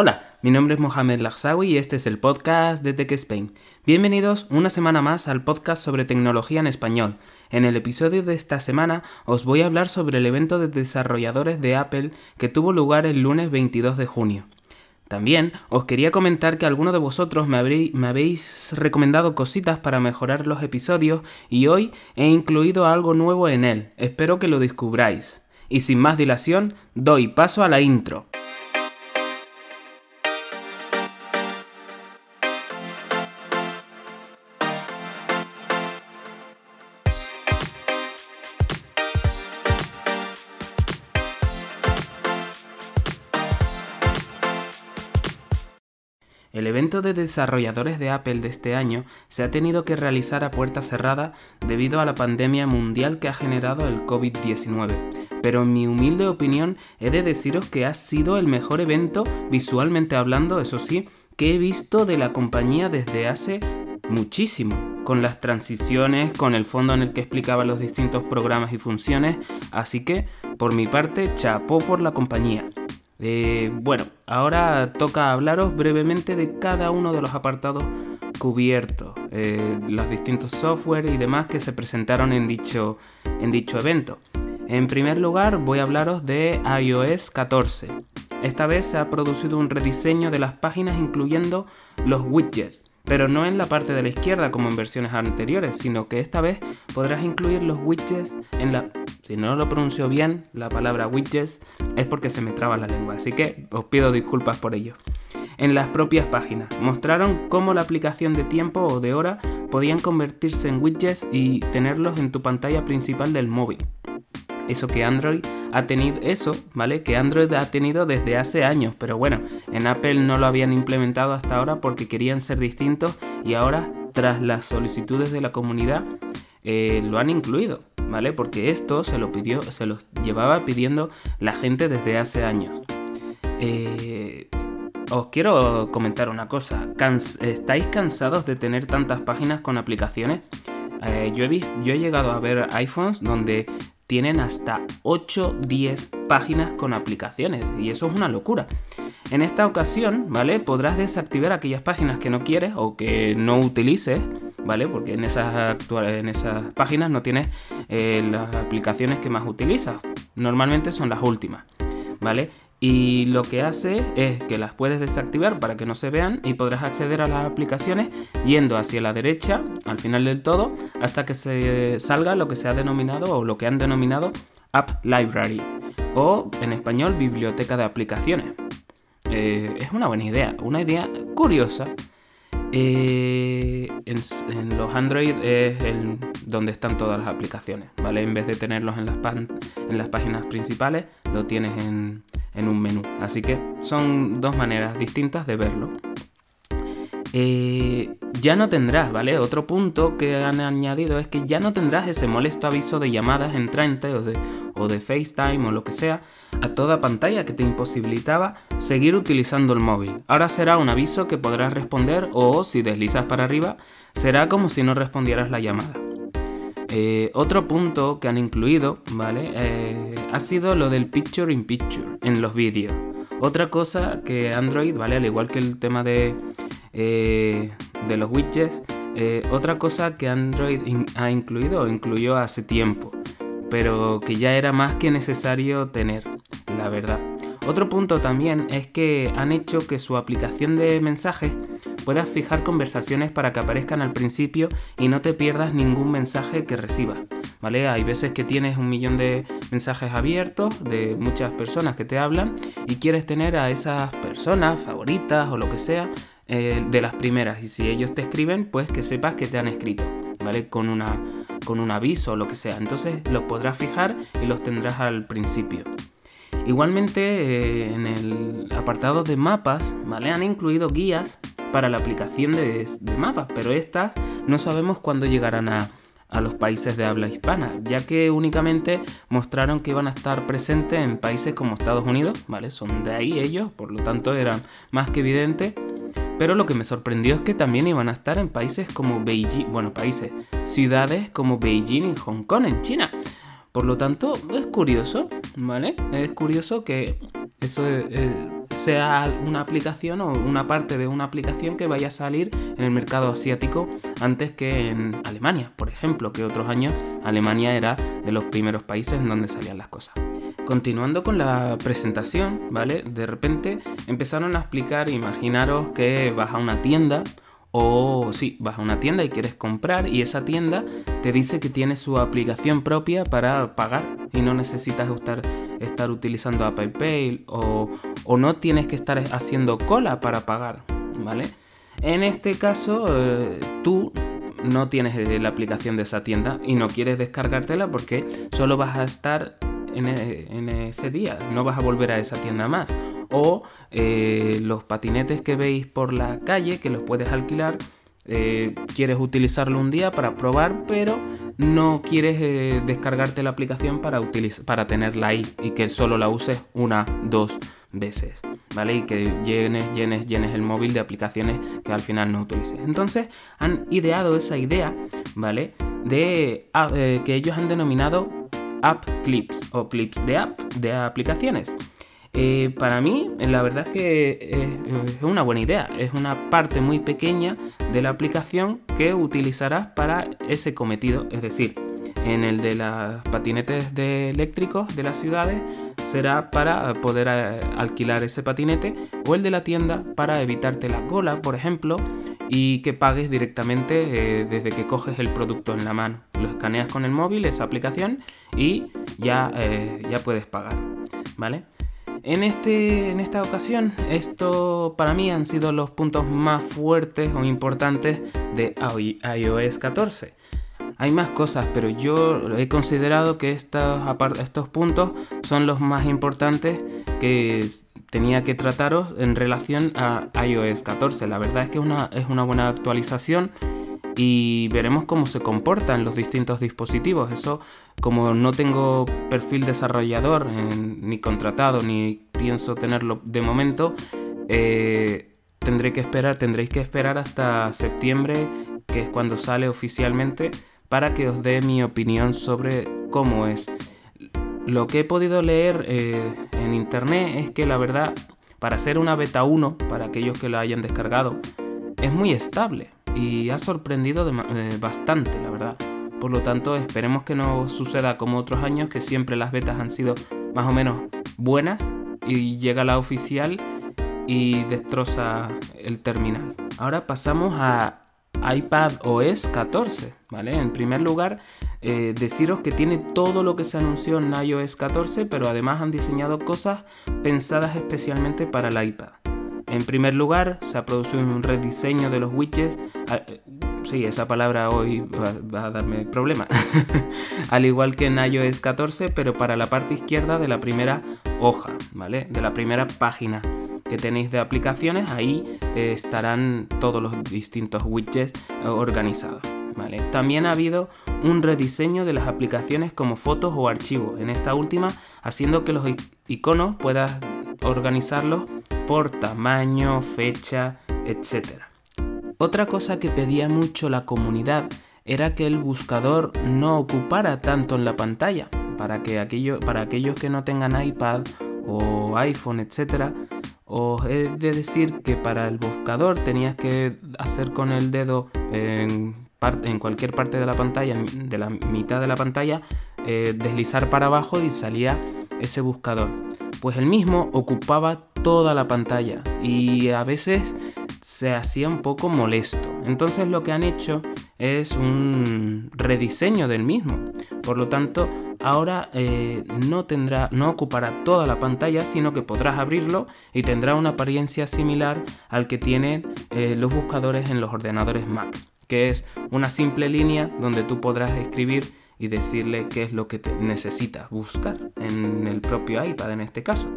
Hola, mi nombre es Mohamed Lagsawi y este es el podcast de Tech Spain. Bienvenidos una semana más al podcast sobre tecnología en español. En el episodio de esta semana os voy a hablar sobre el evento de desarrolladores de Apple que tuvo lugar el lunes 22 de junio. También os quería comentar que algunos de vosotros me, habéis recomendado cositas para mejorar los episodios y hoy he incluido algo nuevo en él. Espero que lo descubráis. Y sin más dilación, doy paso a la intro. De desarrolladores de Apple de este año se ha tenido que realizar a puerta cerrada debido a la pandemia mundial que ha generado el COVID-19. Pero en mi humilde opinión he de deciros que ha sido el mejor evento, visualmente hablando, eso sí, que he visto de la compañía desde hace muchísimo, con las transiciones, con el fondo en el que explicaba los distintos programas y funciones, así que por mi parte chapó por la compañía. Eh, bueno, ahora toca hablaros brevemente de cada uno de los apartados cubiertos, eh, los distintos software y demás que se presentaron en dicho, en dicho evento. En primer lugar voy a hablaros de iOS 14. Esta vez se ha producido un rediseño de las páginas incluyendo los widgets, pero no en la parte de la izquierda como en versiones anteriores, sino que esta vez podrás incluir los widgets en la si no lo pronuncio bien, la palabra widgets es porque se me traba la lengua, así que os pido disculpas por ello. En las propias páginas mostraron cómo la aplicación de tiempo o de hora podían convertirse en widgets y tenerlos en tu pantalla principal del móvil. Eso que Android ha tenido, eso, ¿vale? Que Android ha tenido desde hace años, pero bueno, en Apple no lo habían implementado hasta ahora porque querían ser distintos y ahora, tras las solicitudes de la comunidad, eh, lo han incluido. ¿vale? Porque esto se lo pidió, se lo llevaba pidiendo la gente desde hace años. Eh, os quiero comentar una cosa. ¿Estáis cansados de tener tantas páginas con aplicaciones? Eh, yo, he visto, yo he llegado a ver iPhones donde tienen hasta 8 10 páginas con aplicaciones y eso es una locura. En esta ocasión, ¿vale? Podrás desactivar aquellas páginas que no quieres o que no utilices, ¿vale? Porque en esas, en esas páginas no tienes eh, las aplicaciones que más utilizas. Normalmente son las últimas, ¿vale? Y lo que hace es que las puedes desactivar para que no se vean y podrás acceder a las aplicaciones yendo hacia la derecha al final del todo hasta que se salga lo que se ha denominado o lo que han denominado App Library o en español biblioteca de aplicaciones. Eh, es una buena idea, una idea curiosa. Eh, en, los Android es donde están todas las aplicaciones, ¿vale? En vez de tenerlos en las, en páginas principales, lo tienes en, en un menú. Así que son dos maneras distintas de verlo. Eh, ya no tendrás, ¿vale? Otro punto que han añadido es que ya no tendrás ese molesto aviso de llamadas entrante o de, o de FaceTime o lo que sea a toda pantalla que te imposibilitaba seguir utilizando el móvil. Ahora será un aviso que podrás responder o si deslizas para arriba será como si no respondieras la llamada. Eh, otro punto que han incluido, ¿vale? Eh, ha sido lo del Picture in Picture en los vídeos. Otra cosa que Android, ¿vale? Al igual que el tema de eh, de los widgets. Eh, otra cosa que Android ha incluido o incluyó hace tiempo, pero que ya era más que necesario tener, la verdad. Otro punto también es que han hecho que su aplicación de mensajes puedas fijar conversaciones para que aparezcan al principio y no te pierdas ningún mensaje que recibas. ¿Vale? Hay veces que tienes un millón de mensajes abiertos de muchas personas que te hablan y quieres tener a esas personas favoritas o lo que sea eh, de las primeras. Y si ellos te escriben, pues que sepas que te han escrito, ¿vale? Con, una, con un aviso o lo que sea. Entonces los podrás fijar y los tendrás al principio. Igualmente eh, en el apartado de mapas, ¿vale? Han incluido guías para la aplicación de, de mapas, pero estas no sabemos cuándo llegarán a, a los países de habla hispana, ya que únicamente mostraron que iban a estar presentes en países como Estados Unidos, ¿vale? Son de ahí ellos, por lo tanto era más que evidente pero lo que me sorprendió es que también iban a estar en países como Beijing, bueno, países, ciudades como Beijing y Hong Kong en China. Por lo tanto, es curioso, ¿vale? Es curioso que eso, eh, sea una aplicación o una parte de una aplicación que vaya a salir en el mercado asiático antes que en Alemania, por ejemplo, que otros años Alemania era de los primeros países en donde salían las cosas. Continuando con la presentación, ¿vale? De repente empezaron a explicar, imaginaros que vas a una tienda o sí, vas a una tienda y quieres comprar y esa tienda te dice que tiene su aplicación propia para pagar y no necesitas estar, estar utilizando Apple Pay o, no tienes que estar haciendo cola para pagar, ¿vale? En este caso, eh, tú no tienes eh, la aplicación de esa tienda y no quieres descargártela porque solo vas a estar en, e, en ese día, no vas a volver a esa tienda más o eh, los patinetes que veis por la calle que los puedes alquilar. Eh, quieres utilizarlo un día para probar, pero no quieres eh, descargarte la aplicación para, para tenerla ahí y que solo la uses una, dos veces, ¿vale? Y que llenes, llenes, llenes el móvil de aplicaciones que al final no utilices. Entonces han ideado esa idea, ¿vale? De ah, que ellos han denominado App Clips o clips de app, de aplicaciones. Eh, para mí, la verdad es que eh, es una buena idea. Es una parte muy pequeña de la aplicación que utilizarás para ese cometido. Es decir, en el de las patinetes eléctricos de las ciudades será para poder eh, alquilar ese patinete o el de la tienda para evitarte la cola, por ejemplo, y que pagues directamente desde que coges el producto en la mano. Lo escaneas con el móvil, esa aplicación, y ya, ya puedes pagar. ¿Vale? En, este, en esta ocasión, esto para mí han sido los puntos más fuertes o importantes de iOS 14. Hay más cosas, pero yo he considerado que estos, puntos son los más importantes que tenía que trataros en relación a iOS 14. La verdad es que es una buena actualización y veremos cómo se comportan los distintos dispositivos. Eso, como no tengo perfil desarrollador ni contratado, ni pienso tenerlo de momento, eh, tendré que esperar, tendréis que esperar hasta septiembre, que es cuando sale oficialmente, para que os dé mi opinión sobre cómo es. Lo que he podido leer eh, en internet es que la verdad, para ser una beta 1, para aquellos que lo hayan descargado, es muy estable y ha sorprendido eh, bastante, la verdad. Por lo tanto, esperemos que no suceda como otros años, que siempre las betas han sido más o menos buenas y llega la oficial y destroza el terminal. Ahora pasamos a iPad OS 14, ¿vale? En primer lugar, eh, deciros que tiene todo lo que se anunció en iOS 14, pero además han diseñado cosas pensadas especialmente para el iPad. En primer lugar, se ha producido un rediseño de los widgets. Ah, sí, esa palabra hoy va, a darme problema. Al igual que en iOS 14, pero para la parte izquierda de la primera hoja, ¿vale? De la primera página que tenéis de aplicaciones, ahí eh, estarán todos los distintos widgets eh, organizados. ¿vale? También ha habido un rediseño de las aplicaciones como fotos o archivos, en esta última haciendo que los iconos puedas organizarlos por tamaño, fecha, etc. Otra cosa que pedía mucho la comunidad era que el buscador no ocupara tanto en la pantalla, para, que para aquellos que no tengan iPad o iPhone, etc. Os he de decir que para el buscador tenías que hacer con el dedo en, en cualquier parte de la pantalla, de la mitad de la pantalla, eh, deslizar para abajo y salía ese buscador. Pues el mismo ocupaba toda la pantalla y a veces se hacía un poco molesto. Entonces lo que han hecho es un rediseño del mismo. Por lo tanto, ahora eh, no tendrá, no ocupará toda la pantalla, sino que podrás abrirlo y tendrá una apariencia similar al que tienen eh, los buscadores en los ordenadores Mac, que es una simple línea donde tú podrás escribir y decirle qué es lo que te necesitas buscar en el propio iPad en este caso.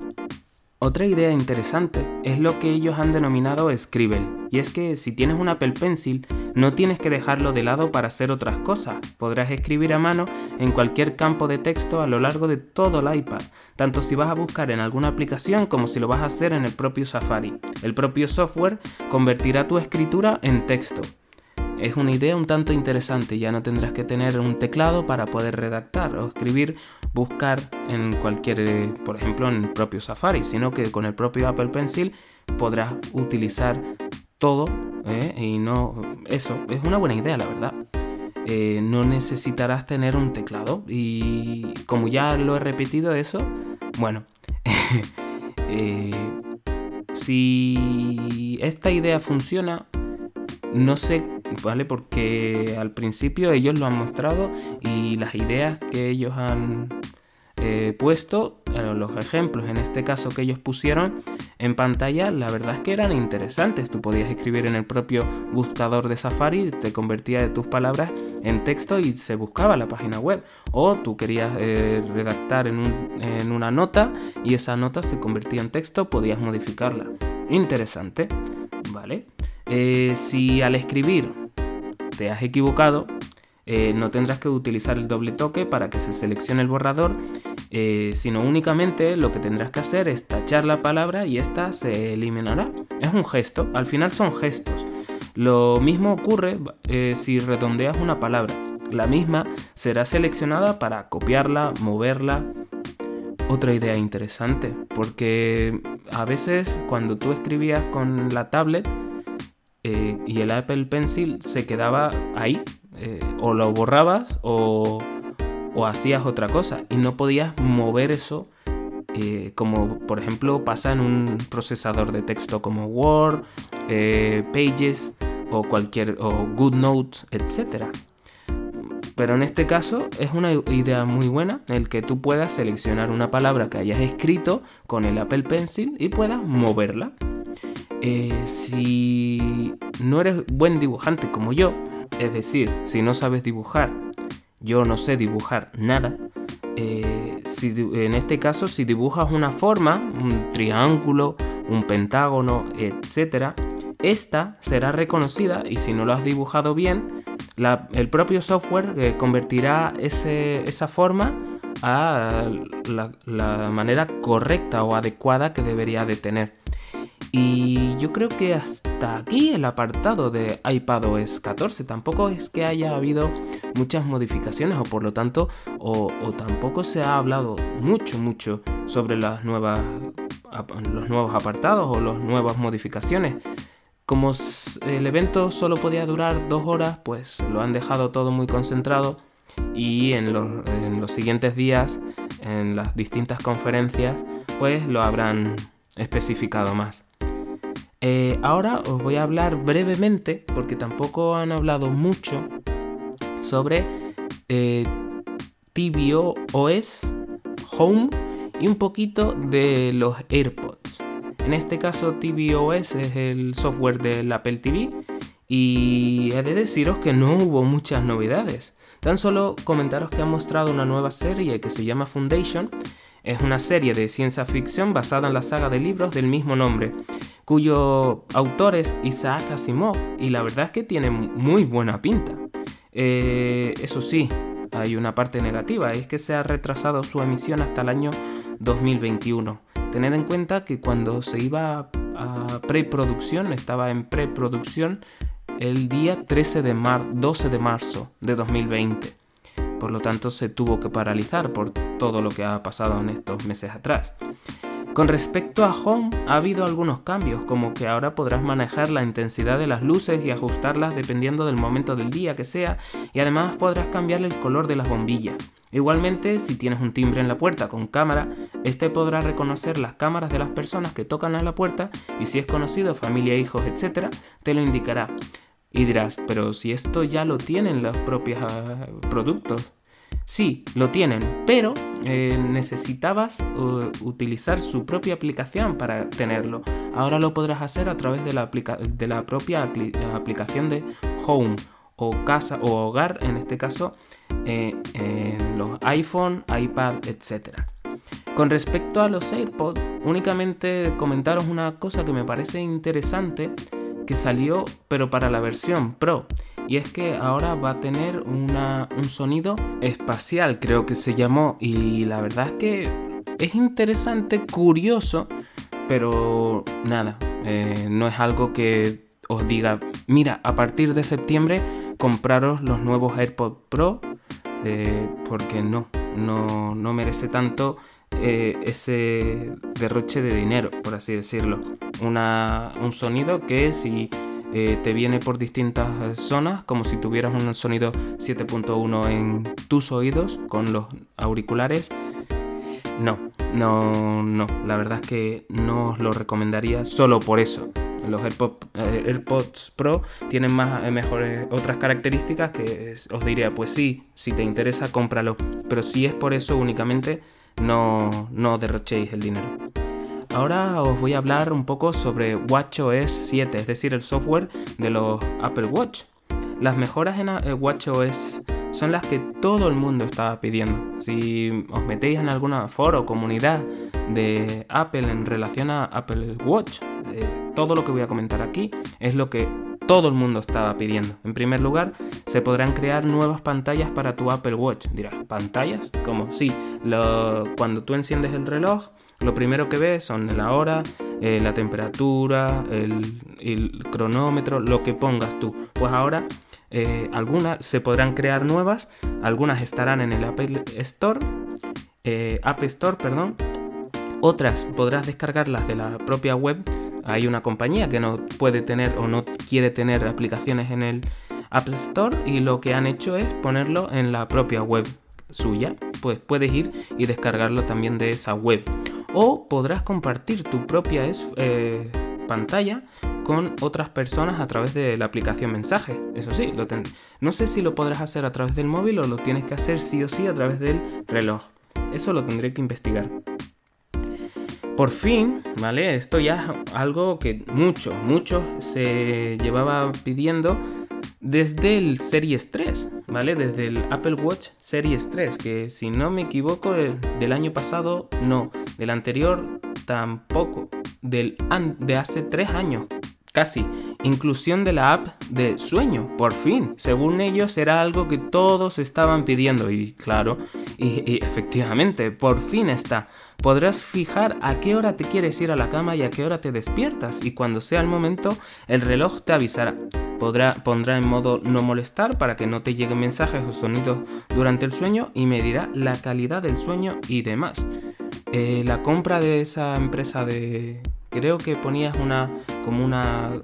Otra idea interesante es lo que ellos han denominado Scribble, y es que si tienes un Apple Pencil no tienes que dejarlo de lado para hacer otras cosas, podrás escribir a mano en cualquier campo de texto a lo largo de todo el iPad, tanto si vas a buscar en alguna aplicación como si lo vas a hacer en el propio Safari. El propio software convertirá tu escritura en texto, es una idea un tanto interesante. Ya no tendrás que tener un teclado para poder redactar o escribir, buscar en cualquier, por ejemplo, en el propio Safari, sino que con el propio Apple Pencil podrás utilizar todo ¿eh? y no eso es una buena idea la verdad eh, no necesitarás tener un teclado y como ya lo he repetido eso bueno eh, si esta idea funciona no sé vale porque al principio ellos lo han mostrado y las ideas que ellos han puesto los ejemplos en este caso que ellos pusieron en pantalla, la verdad es que eran interesantes. Tú podías escribir en el propio buscador de Safari, te convertía tus palabras en texto y se buscaba la página web. O tú querías eh, redactar en, una nota y esa nota se convertía en texto, podías modificarla. Interesante, ¿vale? Eh, si al escribir te has equivocado, eh, no tendrás que utilizar el doble toque para que se seleccione el borrador eh, sino únicamente lo que tendrás que hacer es tachar la palabra y esta se eliminará. Es un gesto, al final son gestos. Lo mismo ocurre eh, si redondeas una palabra. La misma será seleccionada para copiarla, moverla. Otra idea interesante, porque a veces cuando tú escribías con la tablet eh, y el Apple Pencil se quedaba ahí, o lo borrabas o hacías otra cosa y no podías mover eso eh, como por ejemplo pasa en un procesador de texto como Word, eh, Pages o cualquier o GoodNotes, etc. Pero en este caso es una idea muy buena el que tú puedas seleccionar una palabra que hayas escrito con el Apple Pencil y puedas moverla. Eh, si no eres buen dibujante como yo, es decir, si no sabes dibujar yo no sé dibujar nada. Eh, si, en este caso, si dibujas una forma, un triángulo, un pentágono, etc., esta será reconocida y si no lo has dibujado bien, el propio software eh, convertirá esa forma a la, manera correcta o adecuada que debería de tener. Y yo creo que hasta aquí el apartado de iPadOS 14. Tampoco es que haya habido muchas modificaciones o por lo tanto, o, tampoco se ha hablado mucho, mucho sobre las nuevas, los nuevos apartados o las nuevas modificaciones. Como el evento solo podía durar dos horas, pues lo han dejado todo muy concentrado y en los, en los siguientes días, en las distintas conferencias, pues lo habrán especificado más. Eh, ahora os voy a hablar brevemente, porque tampoco han hablado mucho, sobre eh, tvOS, Home y un poquito de los AirPods. En este caso tvOS es el software del Apple TV y he de deciros que no hubo muchas novedades. Tan solo comentaros que han mostrado una nueva serie que se llama Foundation. Es una serie de ciencia ficción basada en la saga de libros del mismo nombre cuyo autor es Isaac Asimov y la verdad es que tiene muy buena pinta. Eh, eso sí, hay una parte negativa, es que se ha retrasado su emisión hasta el año 2021. Tened en cuenta que cuando se iba a preproducción, estaba en preproducción el día 13 de mar 12 de marzo de 2020. Por lo tanto, se tuvo que paralizar por todo lo que ha pasado en estos meses atrás. Con respecto a Home, ha habido algunos cambios, como que ahora podrás manejar la intensidad de las luces y ajustarlas dependiendo del momento del día que sea, y además podrás cambiar el color de las bombillas. Igualmente, si tienes un timbre en la puerta con cámara, este podrá reconocer las cámaras de las personas que tocan a la puerta y si es conocido, familia, hijos, etc., te lo indicará. Y dirás, pero si esto ya lo tienen los propios ah, productos, Sí, lo tienen, pero eh, necesitabas utilizar su propia aplicación para tenerlo. Ahora lo podrás hacer a través de la, de la propia aplicación de Home o casa o hogar, en este caso, eh, en los iPhone, iPad, etc. Con respecto a los AirPods, únicamente comentaros una cosa que me parece interesante salió, pero para la versión Pro. Y es que ahora va a tener un sonido espacial, creo que se llamó, y la verdad es que es interesante, curioso, pero nada, eh, no es algo que os diga, mira, a partir de septiembre compraros los nuevos AirPods Pro, eh, porque no, no, no merece tanto eh, ese derroche de dinero, por así decirlo. un sonido que si eh, te viene por distintas eh, zonas, como si tuvieras un sonido 7.1 en tus oídos con los auriculares. No, no, no. La verdad es que no os lo recomendaría solo por eso. Los AirPods, Pro tienen más, mejores otras características que os diría, pues sí, si te interesa, cómpralo. Pero si es por eso únicamente, no, no derrochéis el dinero. Ahora os voy a hablar un poco sobre WatchOS 7, es decir, el software de los Apple Watch. Las mejoras en eh, WatchOS son las que todo el mundo estaba pidiendo. Si os metéis en alguna foro o comunidad de Apple en relación a Apple Watch, eh, todo lo que voy a comentar aquí es lo que todo el mundo estaba pidiendo. En primer lugar, se podrán crear nuevas pantallas para tu Apple Watch. Dirás, ¿pantallas? ¿Cómo? Sí, cuando tú enciendes el reloj, lo primero que ves son la hora, eh, la temperatura, el, cronómetro, lo que pongas tú. Pues ahora eh, algunas se podrán crear nuevas, algunas estarán en el Apple Store, eh, App Store, perdón. Otras podrás descargarlas de la propia web. Hay una compañía que no puede tener o no quiere tener aplicaciones en el App Store y lo que han hecho es ponerlo en la propia web suya. Pues puedes ir y descargarlo también de esa web o podrás compartir tu propia eh, pantalla con otras personas a través de la aplicación mensaje. Eso sí, lo no sé si lo podrás hacer a través del móvil o lo tienes que hacer sí o sí a través del reloj. Eso lo tendré que investigar. Por fin, ¿vale? Esto ya es algo que mucho, mucho se llevaba pidiendo desde el Series 3, ¿vale? Desde el Apple Watch Series 3, que si no me equivoco, del año pasado no, del anterior tampoco, del de hace 3 años, casi. Inclusión de la app de sueño, por fin. Según ellos era algo que todos estaban pidiendo y claro, y, efectivamente, por fin está. Podrás fijar a qué hora te quieres ir a la cama y a qué hora te despiertas y cuando sea el momento el reloj te avisará. Podrá, pondrá en modo no molestar para que no te lleguen mensajes o sonidos durante el sueño y medirá la calidad del sueño y demás. Eh, la compra de esa empresa de... Creo que ponías una como una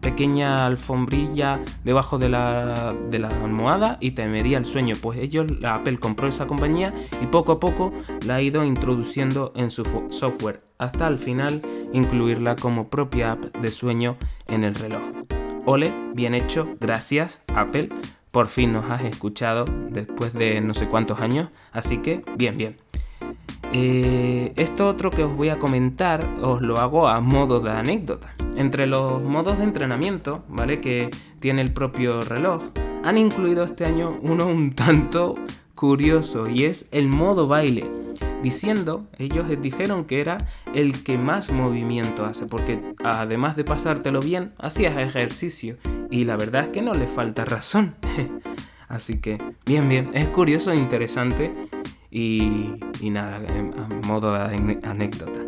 pequeña alfombrilla debajo de la, de la, almohada y te medía el sueño. Pues ellos, la Apple compró esa compañía y poco a poco la ha ido introduciendo en su software hasta al final incluirla como propia app de sueño en el reloj. Ole, bien hecho, gracias Apple. Por fin nos has escuchado después de no sé cuántos años, así que bien, bien. Eh, esto otro que os voy a comentar os lo hago a modo de anécdota. Entre los modos de entrenamiento, ¿vale? Que tiene el propio reloj, han incluido este año uno un tanto curioso y es el modo baile. Diciendo, ellos dijeron que era el que más movimiento hace, porque además de pasártelo bien, hacías ejercicio. Y la verdad es que no le falta razón. Así que, bien, bien, es curioso e interesante. Y, nada, a modo de anécdota.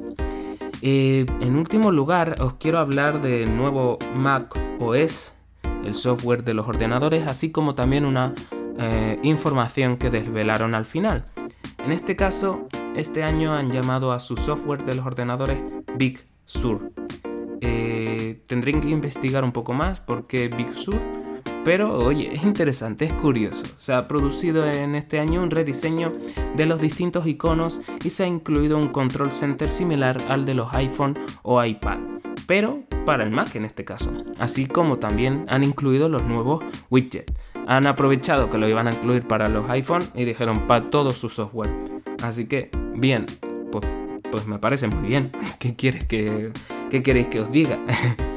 Eh, en último lugar, os quiero hablar del nuevo Mac OS, el software de los ordenadores, así como también una eh, información que desvelaron al final. En este caso, este año han llamado a su software de los ordenadores Big Sur. Eh, tendré que investigar un poco más porque Big Sur pero oye, es interesante, es curioso. Se ha producido en este año un rediseño de los distintos iconos y se ha incluido un control center similar al de los iPhone o iPad, pero para el Mac en este caso. Así como también han incluido los nuevos widgets. Han aprovechado que lo iban a incluir para los iPhone y dijeron para todo su software. Así que, bien, pues, pues me parece muy bien. ¿Qué quieres que, qué queréis que os diga?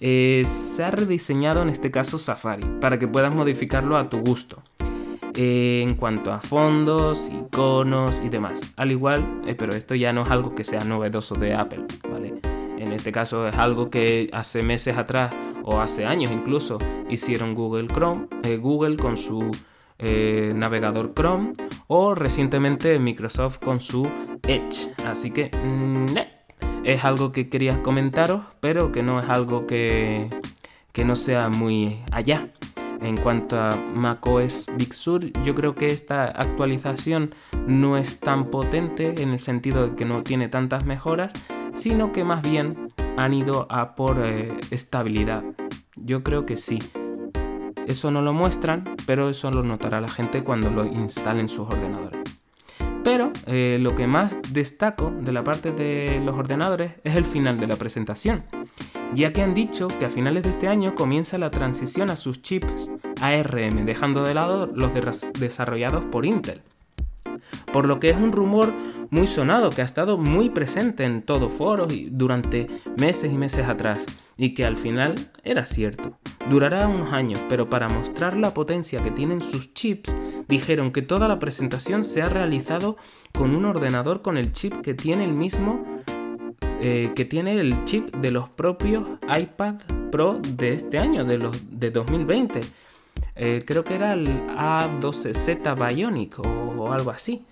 Eh, se ha rediseñado en este caso Safari para que puedas modificarlo a tu gusto. Eh, en cuanto a fondos, iconos y demás. Al igual, eh, pero esto ya no es algo que sea novedoso de Apple, ¿vale? En este caso es algo que hace meses atrás o hace años incluso hicieron Google Chrome, Google con su navegador Chrome o recientemente Microsoft con su Edge. Así que, mm, es algo que quería comentaros, pero que no es algo que, que no sea muy allá. En cuanto a macOS Big Sur, yo creo que esta actualización no es tan potente en el sentido de que no tiene tantas mejoras, sino que más bien han ido a por eh, estabilidad. Yo creo que sí. Eso no lo muestran, pero eso lo notará la gente cuando lo instalen sus ordenadores. Pero eh, lo que más destaco de la parte de los ordenadores es el final de la presentación, ya que han dicho que a finales de este año comienza la transición a sus chips ARM, dejando de lado los desarrollados por Intel. Por lo que es un rumor muy sonado que ha estado muy presente en todos foros y durante meses y meses atrás y que al final era cierto. Durará unos años, pero para mostrar la potencia que tienen sus chips, dijeron que toda la presentación se ha realizado con un ordenador con el chip que tiene el mismo eh, que tiene el chip de los propios iPad Pro de este año, de los de 2020. Eh, creo que era el A12Z Bionic o algo así.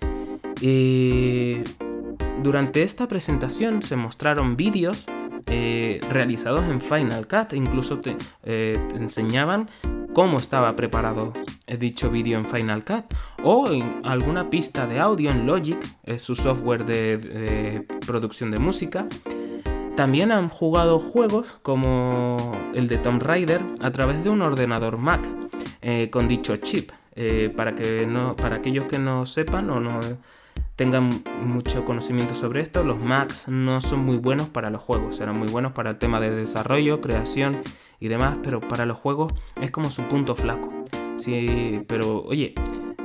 Durante esta presentación se mostraron vídeos eh, realizados en Final Cut, incluso eh, te, enseñaban cómo estaba preparado dicho vídeo en Final Cut o en alguna pista de audio en Logic, su software de, producción de música. También han jugado juegos como el de Tomb Raider a través de un ordenador Mac eh, con dicho chip. para, que no, para aquellos que no sepan o no tengan mucho conocimiento sobre esto, los Macs no son muy buenos para los juegos, serán muy buenos para el tema de desarrollo, creación y demás, pero para los juegos es como su punto flaco. Sí, pero oye,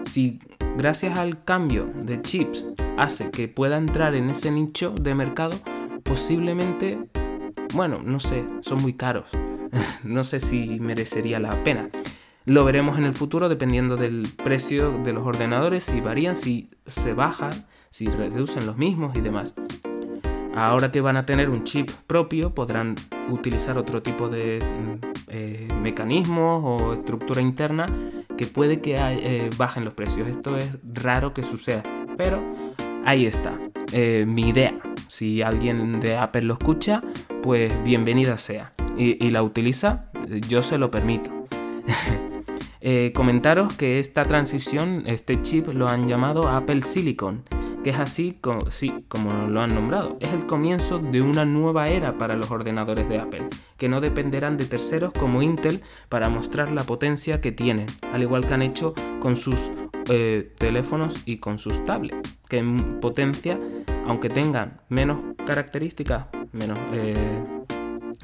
si gracias al cambio de chips hace que pueda entrar en ese nicho de mercado, posiblemente, bueno, no sé, son muy caros. no sé si merecería la pena. Lo veremos en el futuro dependiendo del precio de los ordenadores, si varían, si se bajan, si reducen los mismos y demás. Ahora que van a tener un chip propio, podrán utilizar otro tipo de mm, eh, mecanismos o estructura interna que puede que eh, bajen los precios. Esto es raro que suceda, pero ahí está. Eh, mi idea. Si alguien de Apple lo escucha, pues bienvenida sea. y la utiliza, yo se lo permito. Eh, comentaros que esta transición, este chip lo han llamado Apple Silicon, que es así como, sí, como lo han nombrado. Es el comienzo de una nueva era para los ordenadores de Apple, que no dependerán de terceros como Intel para mostrar la potencia que tienen, al igual que han hecho con sus eh, teléfonos y con sus tablets, que en potencia, aunque tengan menos características, menos, eh,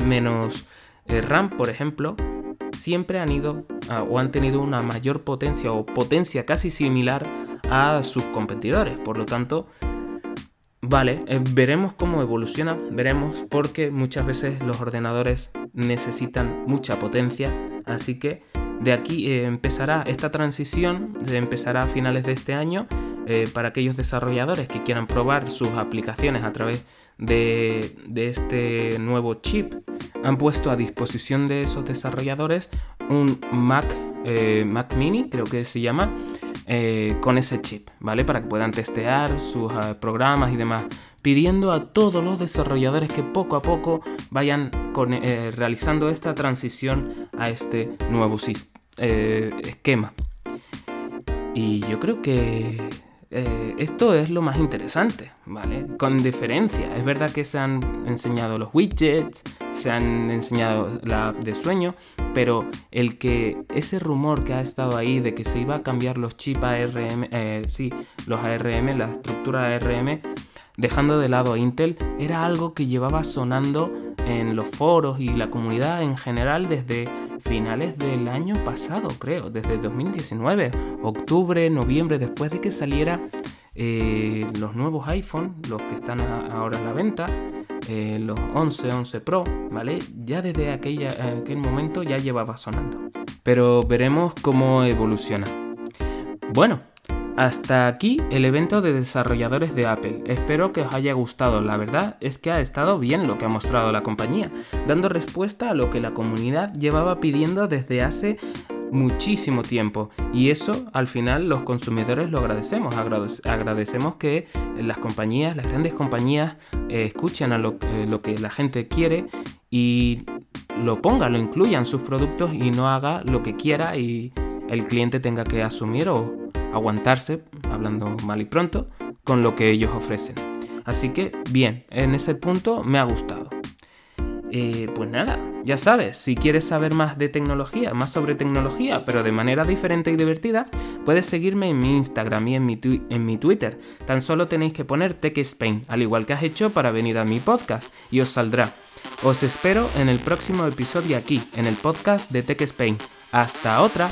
menos RAM, por ejemplo, siempre han ido o han tenido una mayor potencia o potencia casi similar a sus competidores. Por lo tanto, vale, eh, veremos cómo evoluciona, veremos porque muchas veces los ordenadores necesitan mucha potencia, así que de aquí eh, empezará esta transición, empezará a finales de este año eh, para aquellos desarrolladores que quieran probar sus aplicaciones a través de, este nuevo chip. Han puesto a disposición de esos desarrolladores un Mac, eh, Mac Mini, creo que se llama, con ese chip, ¿vale? Para que puedan testear sus programas y demás pidiendo a todos los desarrolladores que poco a poco vayan eh, realizando esta transición a este nuevo eh, esquema. Y yo creo que eh, esto es lo más interesante, ¿vale? Con diferencia. Es verdad que se han enseñado los widgets, se han enseñado la app de sueño, pero el que ese rumor que ha estado ahí de que se iba a cambiar los chips ARM, sí, los ARM, la estructura ARM, dejando de lado a Intel, era algo que llevaba sonando en los foros y la comunidad en general desde finales del año pasado, creo, desde 2019, octubre, noviembre, después de que saliera eh, los nuevos iPhone, los que están ahora a la venta, eh, los 11, 11 Pro, ¿vale? Ya desde aquella, aquel momento ya llevaba sonando. Pero veremos cómo evoluciona. Bueno, hasta aquí el evento de desarrolladores de Apple. Espero que os haya gustado. La verdad es que ha estado bien lo que ha mostrado la compañía, dando respuesta a lo que la comunidad llevaba pidiendo desde hace muchísimo tiempo y eso al final los consumidores lo agradecemos agradecemos que las compañías las grandes compañías eh, escuchen a lo, eh, lo, que la gente quiere y lo ponga, lo incluya en sus productos y no haga lo que quiera y el cliente tenga que asumir o aguantarse, hablando mal y pronto, con lo que ellos ofrecen. Así que bien, en ese punto me ha gustado. Eh, pues nada, ya sabes, si quieres saber más de tecnología, más sobre tecnología, pero de manera diferente y divertida, puedes seguirme en mi Instagram y en mi, en mi Twitter. Tan solo tenéis que poner Tech Spain, al igual que has hecho para venir a mi podcast, y os saldrá. Os espero en el próximo episodio aquí, en el podcast de Tech Spain. Hasta otra.